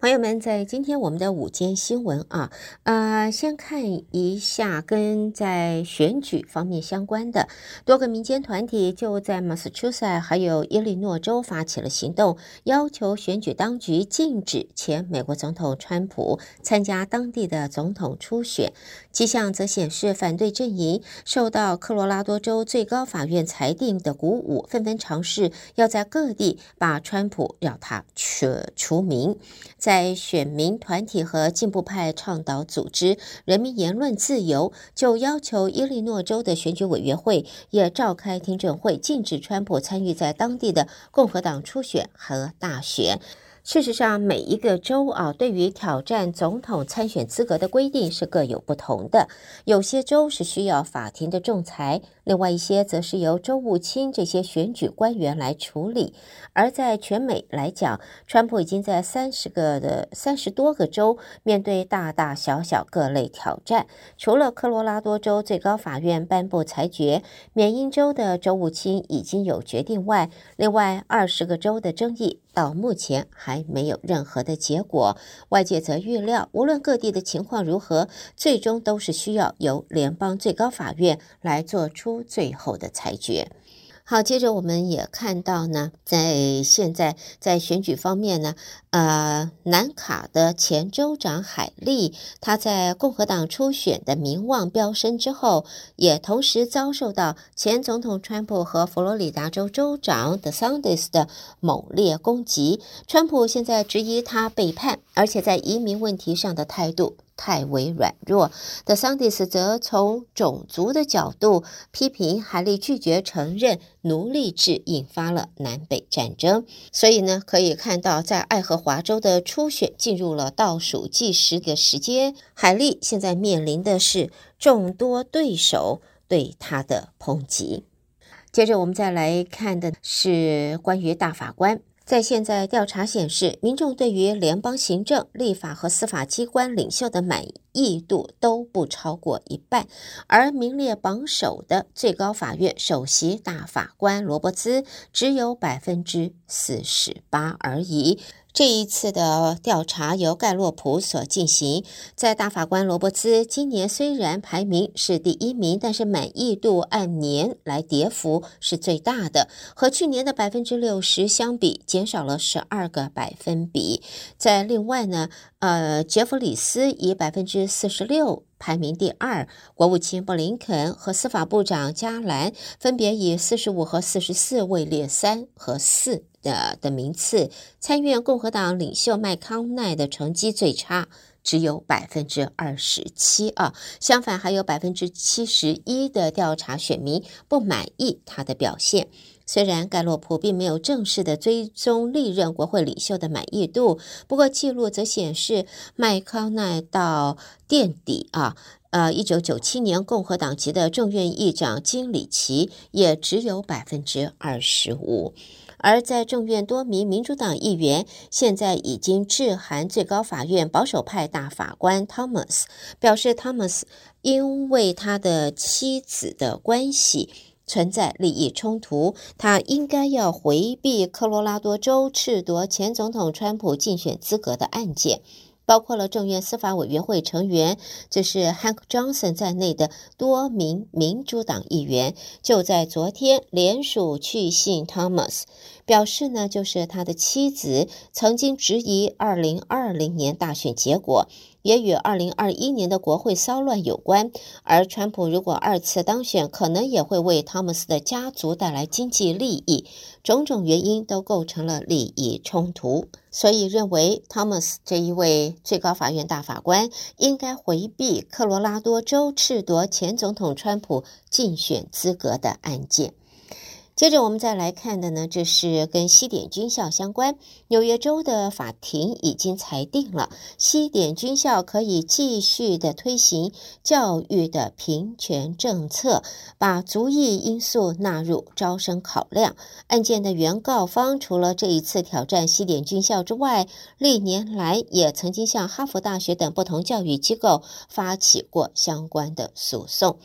朋友们，在今天我们的午间新闻啊，呃，先看一下跟在选举方面相关的多个民间团体就在 Massachusetts 还有伊利诺州发起了行动，要求选举当局禁止前美国总统川普参加当地的总统初选。迹象则显示，反对阵营受到科罗拉多州最高法院裁定的鼓舞，纷纷尝试要在各地把川普让他除除名。在在选民团体和进步派倡导组织“人民言论自由”就要求伊利诺州的选举委员会也召开听证会，禁止川普参与在当地的共和党初选和大选。事实上，每一个州啊，对于挑战总统参选资格的规定是各有不同的。有些州是需要法庭的仲裁，另外一些则是由州务卿这些选举官员来处理。而在全美来讲，川普已经在三十个的三十多个州面对大大小小各类挑战。除了科罗拉多州最高法院颁布裁决，缅因州的州务卿已经有决定外，另外二十个州的争议。到目前还没有任何的结果，外界则预料，无论各地的情况如何，最终都是需要由联邦最高法院来做出最后的裁决。好，接着我们也看到呢，在现在在选举方面呢，呃，南卡的前州长海利，他在共和党初选的名望飙升之后，也同时遭受到前总统川普和佛罗里达州州长德桑蒂斯的猛烈攻击。川普现在质疑他背叛，而且在移民问题上的态度。太为软弱，德桑蒂斯则从种族的角度批评海莉拒绝承认奴隶制，引发了南北战争。所以呢，可以看到，在爱荷华州的初选进入了倒数计时的时间，海莉现在面临的是众多对手对他的抨击。接着，我们再来看的是关于大法官。在现在调查显示，民众对于联邦行政、立法和司法机关领袖的满意。意度都不超过一半，而名列榜首的最高法院首席大法官罗伯兹只有百分之四十八而已。这一次的调查由盖洛普所进行，在大法官罗伯兹今年虽然排名是第一名，但是满意度按年来跌幅是最大的，和去年的百分之六十相比，减少了十二个百分比。在另外呢，呃，杰弗里斯以百分之四十六排名第二，国务卿布林肯和司法部长加兰分别以四十五和四十四位列三和四。的的名次，参院共和党领袖麦康奈的成绩最差，只有百分之二十七啊。相反，还有百分之七十一的调查选民不满意他的表现。虽然盖洛普并没有正式的追踪历任国会领袖的满意度，不过记录则显示麦康奈到垫底啊。呃，一九九七年共和党籍的众院议长金里奇也只有百分之二十五。而在众院多名民主党议员现在已经致函最高法院保守派大法官 Thomas，表示 Thomas 因为他的妻子的关系存在利益冲突，他应该要回避科罗拉多州褫夺前总统川普竞选资格的案件。包括了众院司法委员会成员，这是 Hank Johnson 在内的多名民主党议员，就在昨天联署去信 Thomas，表示呢，就是他的妻子曾经质疑二零二零年大选结果。也与二零二一年的国会骚乱有关，而川普如果二次当选，可能也会为汤姆斯的家族带来经济利益，种种原因都构成了利益冲突，所以认为汤姆斯这一位最高法院大法官应该回避科罗拉多州褫夺前总统川普竞选资格的案件。接着我们再来看的呢，这是跟西点军校相关。纽约州的法庭已经裁定了，西点军校可以继续的推行教育的平权政策，把族裔因素纳入招生考量。案件的原告方除了这一次挑战西点军校之外，历年来也曾经向哈佛大学等不同教育机构发起过相关的诉讼。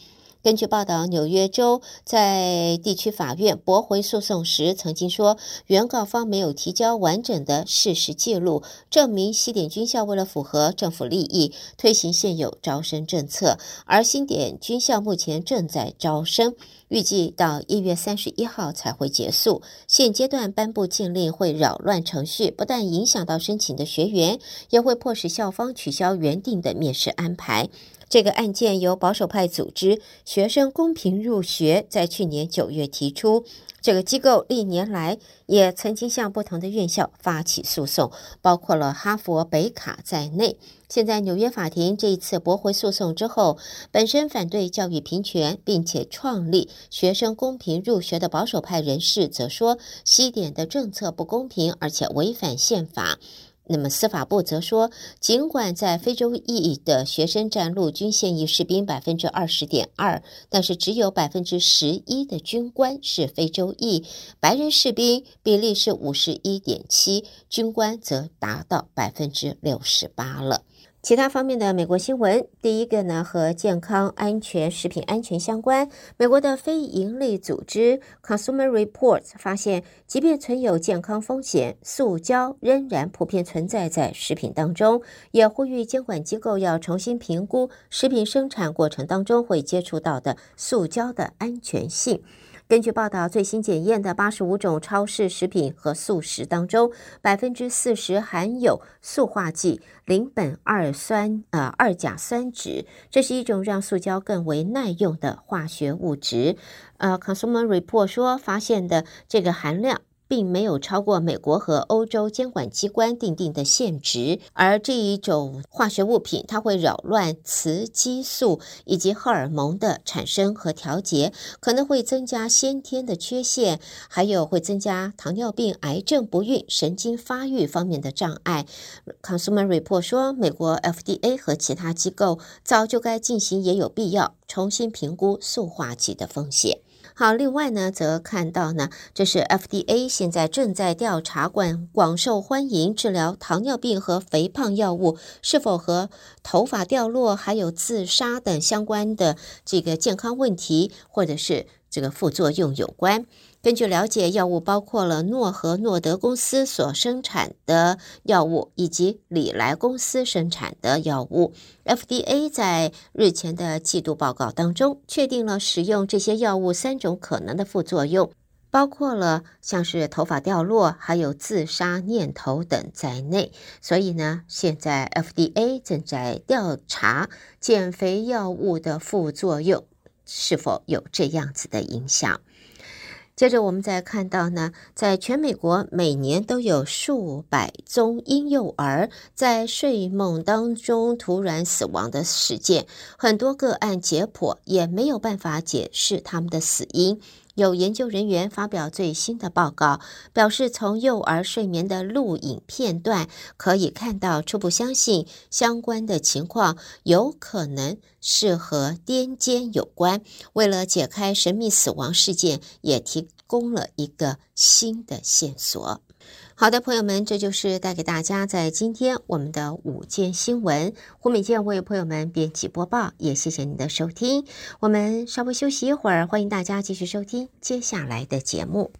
根据报道，纽约州在地区法院驳回诉讼时，曾经说原告方没有提交完整的事实记录，证明西点军校为了符合政府利益，推行现有招生政策。而西点军校目前正在招生，预计到一月三十一号才会结束。现阶段颁布禁令会扰乱程序，不但影响到申请的学员，也会迫使校方取消原定的面试安排。这个案件由保守派组织学生公平入学在去年九月提出。这个机构历年来也曾经向不同的院校发起诉讼，包括了哈佛、北卡在内。现在纽约法庭这一次驳回诉讼之后，本身反对教育平权，并且创立学生公平入学的保守派人士则说，西点的政策不公平，而且违反宪法。那么司法部则说，尽管在非洲裔的学生占陆军现役士兵百分之二十点二，但是只有百分之十一的军官是非洲裔，白人士兵比例是五十一点七，军官则达到百分之六十八了。其他方面的美国新闻，第一个呢和健康安全、食品安全相关。美国的非营利组织 Consumer Reports 发现，即便存有健康风险，塑胶仍然普遍存在在食品当中，也呼吁监管机构要重新评估食品生产过程当中会接触到的塑胶的安全性。根据报道，最新检验的八十五种超市食品和素食当中，百分之四十含有塑化剂邻苯二酸呃二甲酸酯，这是一种让塑胶更为耐用的化学物质。呃，Consumer Report 说发现的这个含量。并没有超过美国和欧洲监管机关定定的限值，而这一种化学物品，它会扰乱雌激素以及荷尔蒙的产生和调节，可能会增加先天的缺陷，还有会增加糖尿病、癌症、不孕、神经发育方面的障碍。Consumer Report 说，美国 FDA 和其他机构早就该进行，也有必要重新评估塑化剂的风险。好，另外呢，则看到呢，这是 FDA 现在正在调查广广受欢迎治疗糖尿病和肥胖药物是否和头发掉落还有自杀等相关的这个健康问题或者是这个副作用有关。根据了解，药物包括了诺和诺德公司所生产的药物，以及礼来公司生产的药物。FDA 在日前的季度报告当中，确定了使用这些药物三种可能的副作用，包括了像是头发掉落，还有自杀念头等在内。所以呢，现在 FDA 正在调查减肥药物的副作用是否有这样子的影响。接着，我们再看到呢，在全美国每年都有数百宗婴幼儿在睡梦当中突然死亡的事件，很多个案解剖也没有办法解释他们的死因。有研究人员发表最新的报告，表示从幼儿睡眠的录影片段可以看到，初步相信相关的情况有可能是和癫痫有关。为了解开神秘死亡事件，也提供了一个新的线索。好的，朋友们，这就是带给大家在今天我们的五件新闻。胡美健为朋友们编辑播报，也谢谢您的收听。我们稍微休息一会儿，欢迎大家继续收听接下来的节目。